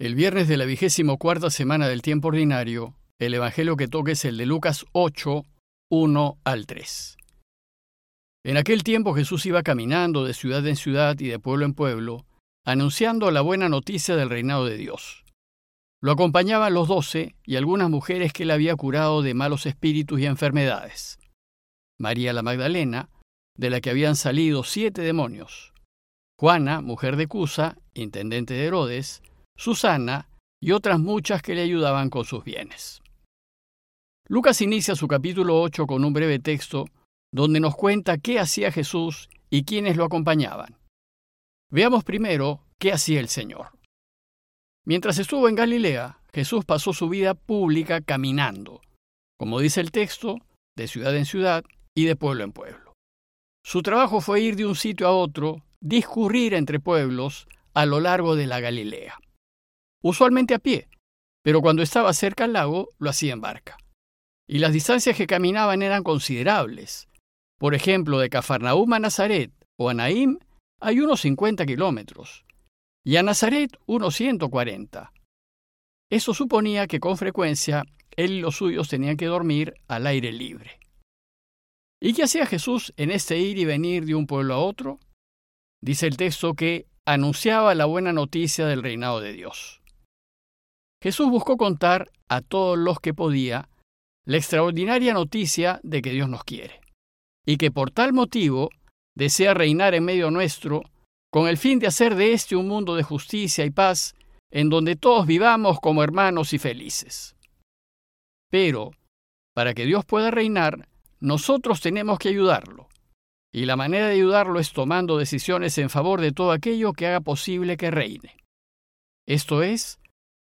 El viernes de la vigésimo cuarta semana del tiempo ordinario, el Evangelio que toca es el de Lucas 8, 1 al 3. En aquel tiempo Jesús iba caminando de ciudad en ciudad y de pueblo en pueblo, anunciando la buena noticia del reinado de Dios. Lo acompañaban los doce y algunas mujeres que él había curado de malos espíritus y enfermedades. María la Magdalena, de la que habían salido siete demonios. Juana, mujer de Cusa, intendente de Herodes, Susana y otras muchas que le ayudaban con sus bienes. Lucas inicia su capítulo 8 con un breve texto donde nos cuenta qué hacía Jesús y quiénes lo acompañaban. Veamos primero qué hacía el Señor. Mientras estuvo en Galilea, Jesús pasó su vida pública caminando, como dice el texto, de ciudad en ciudad y de pueblo en pueblo. Su trabajo fue ir de un sitio a otro, discurrir entre pueblos a lo largo de la Galilea usualmente a pie, pero cuando estaba cerca al lago lo hacía en barca. Y las distancias que caminaban eran considerables. Por ejemplo, de Cafarnaúm a Nazaret o a hay unos 50 kilómetros, y a Nazaret unos 140. Eso suponía que con frecuencia él y los suyos tenían que dormir al aire libre. ¿Y qué hacía Jesús en este ir y venir de un pueblo a otro? Dice el texto que anunciaba la buena noticia del reinado de Dios. Jesús buscó contar a todos los que podía la extraordinaria noticia de que Dios nos quiere y que por tal motivo desea reinar en medio nuestro con el fin de hacer de este un mundo de justicia y paz en donde todos vivamos como hermanos y felices. Pero, para que Dios pueda reinar, nosotros tenemos que ayudarlo. Y la manera de ayudarlo es tomando decisiones en favor de todo aquello que haga posible que reine. Esto es,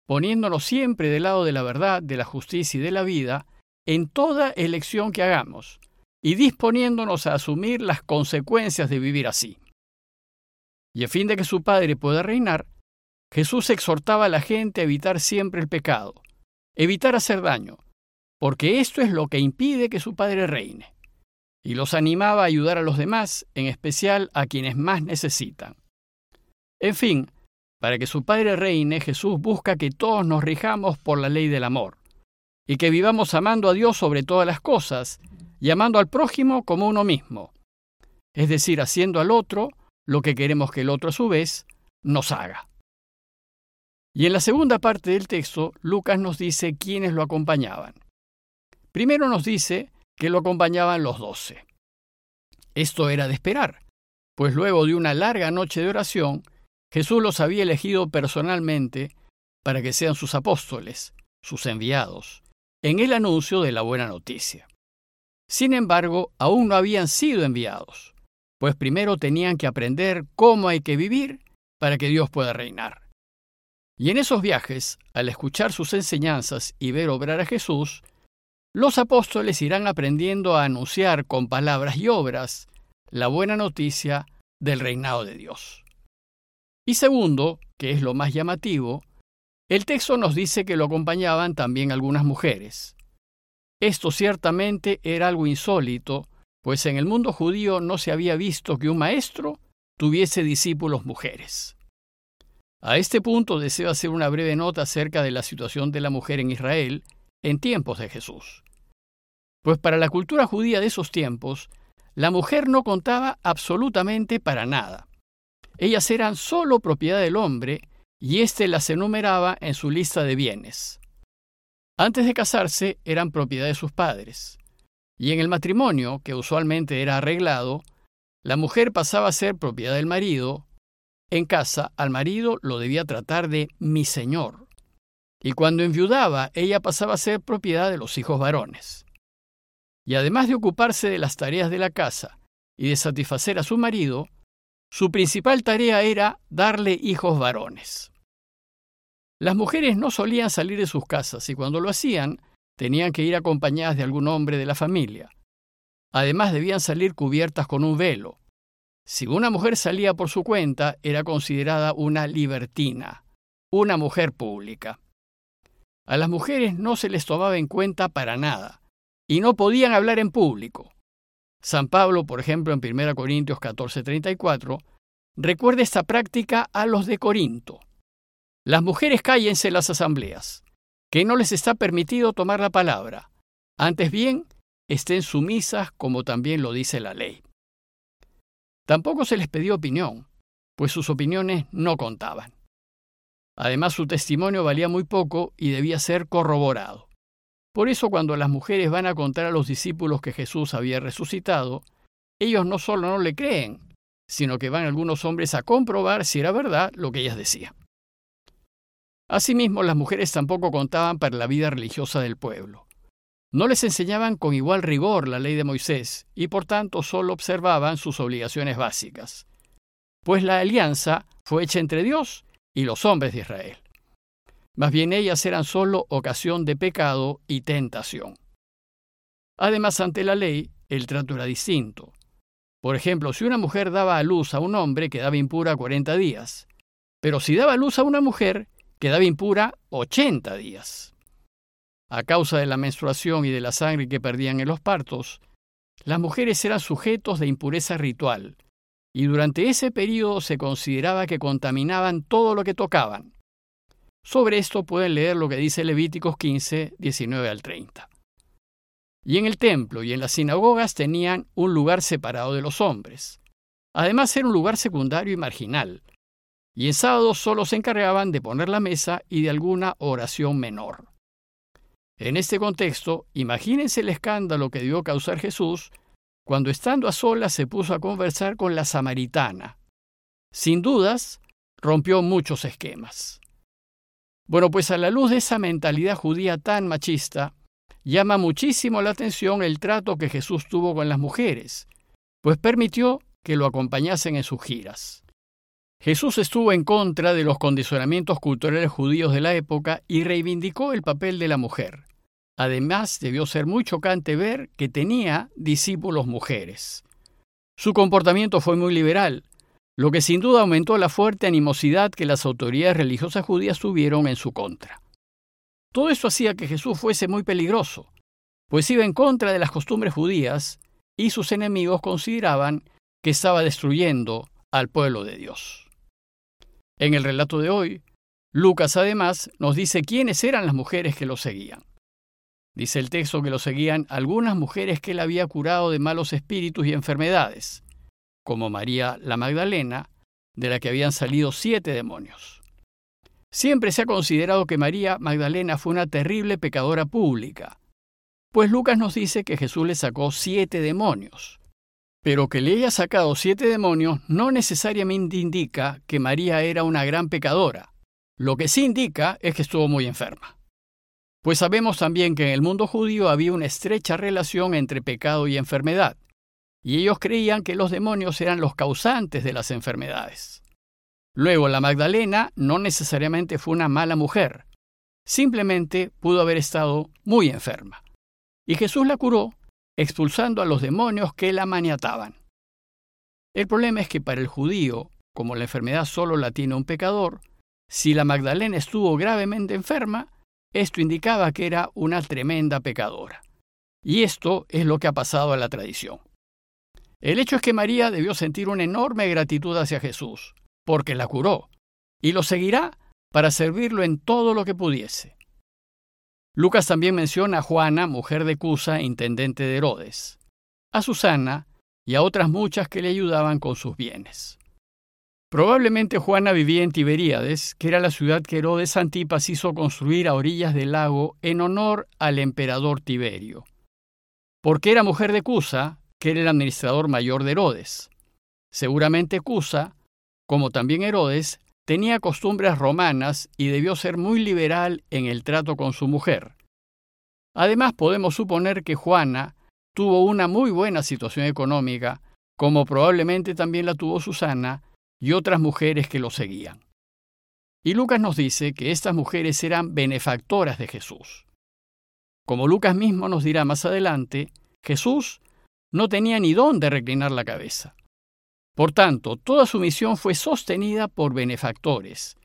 poniéndonos siempre del lado de la verdad, de la justicia y de la vida en toda elección que hagamos, y disponiéndonos a asumir las consecuencias de vivir así. Y a fin de que su Padre pueda reinar, Jesús exhortaba a la gente a evitar siempre el pecado, evitar hacer daño, porque esto es lo que impide que su Padre reine, y los animaba a ayudar a los demás, en especial a quienes más necesitan. En fin, para que su Padre reine, Jesús busca que todos nos rijamos por la ley del amor, y que vivamos amando a Dios sobre todas las cosas, y amando al prójimo como uno mismo, es decir, haciendo al otro lo que queremos que el otro a su vez nos haga. Y en la segunda parte del texto, Lucas nos dice quiénes lo acompañaban. Primero nos dice que lo acompañaban los doce. Esto era de esperar, pues luego de una larga noche de oración, Jesús los había elegido personalmente para que sean sus apóstoles, sus enviados, en el anuncio de la buena noticia. Sin embargo, aún no habían sido enviados, pues primero tenían que aprender cómo hay que vivir para que Dios pueda reinar. Y en esos viajes, al escuchar sus enseñanzas y ver obrar a Jesús, los apóstoles irán aprendiendo a anunciar con palabras y obras la buena noticia del reinado de Dios. Y segundo, que es lo más llamativo, el texto nos dice que lo acompañaban también algunas mujeres. Esto ciertamente era algo insólito, pues en el mundo judío no se había visto que un maestro tuviese discípulos mujeres. A este punto deseo hacer una breve nota acerca de la situación de la mujer en Israel en tiempos de Jesús. Pues para la cultura judía de esos tiempos, la mujer no contaba absolutamente para nada. Ellas eran solo propiedad del hombre y éste las enumeraba en su lista de bienes. Antes de casarse eran propiedad de sus padres. Y en el matrimonio, que usualmente era arreglado, la mujer pasaba a ser propiedad del marido. En casa, al marido lo debía tratar de mi señor. Y cuando enviudaba, ella pasaba a ser propiedad de los hijos varones. Y además de ocuparse de las tareas de la casa y de satisfacer a su marido, su principal tarea era darle hijos varones. Las mujeres no solían salir de sus casas y cuando lo hacían, tenían que ir acompañadas de algún hombre de la familia. Además debían salir cubiertas con un velo. Si una mujer salía por su cuenta, era considerada una libertina, una mujer pública. A las mujeres no se les tomaba en cuenta para nada, y no podían hablar en público. San Pablo, por ejemplo, en 1 Corintios 14:34, recuerda esta práctica a los de Corinto. Las mujeres cállense en las asambleas, que no les está permitido tomar la palabra. Antes bien, estén sumisas como también lo dice la ley. Tampoco se les pidió opinión, pues sus opiniones no contaban. Además, su testimonio valía muy poco y debía ser corroborado. Por eso cuando las mujeres van a contar a los discípulos que Jesús había resucitado, ellos no solo no le creen, sino que van algunos hombres a comprobar si era verdad lo que ellas decían. Asimismo, las mujeres tampoco contaban para la vida religiosa del pueblo. No les enseñaban con igual rigor la ley de Moisés y por tanto solo observaban sus obligaciones básicas, pues la alianza fue hecha entre Dios y los hombres de Israel. Más bien ellas eran solo ocasión de pecado y tentación. Además, ante la ley, el trato era distinto. Por ejemplo, si una mujer daba a luz a un hombre, quedaba impura 40 días. Pero si daba a luz a una mujer, quedaba impura 80 días a causa de la menstruación y de la sangre que perdían en los partos, las mujeres eran sujetos de impureza ritual, y durante ese periodo se consideraba que contaminaban todo lo que tocaban. Sobre esto pueden leer lo que dice Levíticos 15, 19 al 30. Y en el templo y en las sinagogas tenían un lugar separado de los hombres. Además era un lugar secundario y marginal, y en sábado solo se encargaban de poner la mesa y de alguna oración menor. En este contexto, imagínense el escándalo que debió causar Jesús cuando estando a solas se puso a conversar con la samaritana. Sin dudas, rompió muchos esquemas. Bueno, pues a la luz de esa mentalidad judía tan machista, llama muchísimo la atención el trato que Jesús tuvo con las mujeres, pues permitió que lo acompañasen en sus giras. Jesús estuvo en contra de los condicionamientos culturales judíos de la época y reivindicó el papel de la mujer. Además, debió ser muy chocante ver que tenía discípulos mujeres. Su comportamiento fue muy liberal, lo que sin duda aumentó la fuerte animosidad que las autoridades religiosas judías tuvieron en su contra. Todo esto hacía que Jesús fuese muy peligroso, pues iba en contra de las costumbres judías y sus enemigos consideraban que estaba destruyendo al pueblo de Dios. En el relato de hoy, Lucas además nos dice quiénes eran las mujeres que lo seguían. Dice el texto que lo seguían algunas mujeres que él había curado de malos espíritus y enfermedades, como María la Magdalena, de la que habían salido siete demonios. Siempre se ha considerado que María Magdalena fue una terrible pecadora pública, pues Lucas nos dice que Jesús le sacó siete demonios, pero que le haya sacado siete demonios no necesariamente indica que María era una gran pecadora. Lo que sí indica es que estuvo muy enferma. Pues sabemos también que en el mundo judío había una estrecha relación entre pecado y enfermedad, y ellos creían que los demonios eran los causantes de las enfermedades. Luego, la Magdalena no necesariamente fue una mala mujer, simplemente pudo haber estado muy enferma. Y Jesús la curó expulsando a los demonios que la maniataban. El problema es que para el judío, como la enfermedad solo la tiene un pecador, si la Magdalena estuvo gravemente enferma, esto indicaba que era una tremenda pecadora. Y esto es lo que ha pasado a la tradición. El hecho es que María debió sentir una enorme gratitud hacia Jesús, porque la curó, y lo seguirá para servirlo en todo lo que pudiese. Lucas también menciona a Juana, mujer de Cusa, intendente de Herodes, a Susana y a otras muchas que le ayudaban con sus bienes. Probablemente Juana vivía en Tiberíades, que era la ciudad que Herodes Antipas hizo construir a orillas del lago en honor al emperador Tiberio. Porque era mujer de Cusa, que era el administrador mayor de Herodes. Seguramente Cusa, como también Herodes, tenía costumbres romanas y debió ser muy liberal en el trato con su mujer. Además, podemos suponer que Juana tuvo una muy buena situación económica, como probablemente también la tuvo Susana y otras mujeres que lo seguían. Y Lucas nos dice que estas mujeres eran benefactoras de Jesús. Como Lucas mismo nos dirá más adelante, Jesús no tenía ni dónde reclinar la cabeza. Por tanto, toda su misión fue sostenida por benefactores,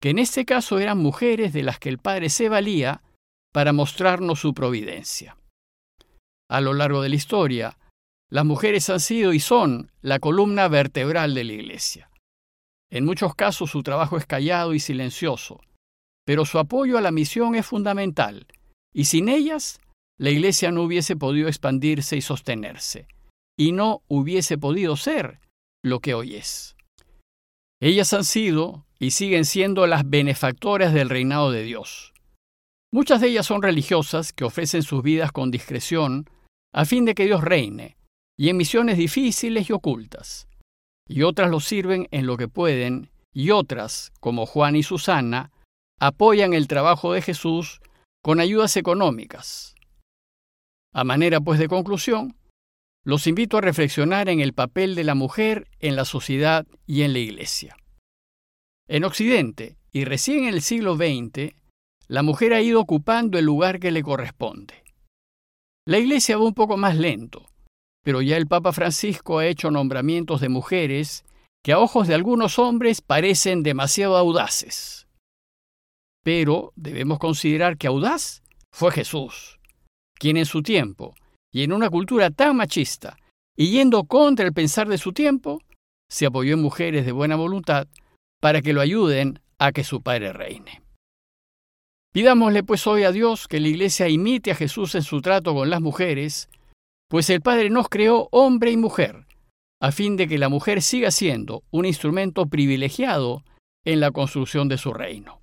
que en este caso eran mujeres de las que el Padre se valía para mostrarnos su providencia. A lo largo de la historia, las mujeres han sido y son la columna vertebral de la Iglesia. En muchos casos su trabajo es callado y silencioso, pero su apoyo a la misión es fundamental, y sin ellas la Iglesia no hubiese podido expandirse y sostenerse, y no hubiese podido ser lo que hoy es. Ellas han sido y siguen siendo las benefactoras del reinado de Dios. Muchas de ellas son religiosas que ofrecen sus vidas con discreción a fin de que Dios reine, y en misiones difíciles y ocultas. Y otras lo sirven en lo que pueden, y otras, como Juan y Susana, apoyan el trabajo de Jesús con ayudas económicas. A manera pues de conclusión, los invito a reflexionar en el papel de la mujer en la sociedad y en la Iglesia. En Occidente, y recién en el siglo XX, la mujer ha ido ocupando el lugar que le corresponde. La Iglesia va un poco más lento, pero ya el Papa Francisco ha hecho nombramientos de mujeres que a ojos de algunos hombres parecen demasiado audaces. Pero debemos considerar que audaz fue Jesús, quien en su tiempo, y en una cultura tan machista, y yendo contra el pensar de su tiempo, se apoyó en mujeres de buena voluntad para que lo ayuden a que su Padre reine. Pidámosle pues hoy a Dios que la Iglesia imite a Jesús en su trato con las mujeres, pues el Padre nos creó hombre y mujer, a fin de que la mujer siga siendo un instrumento privilegiado en la construcción de su reino.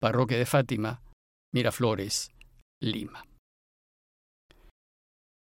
Parroquia de Fátima, Miraflores, Lima.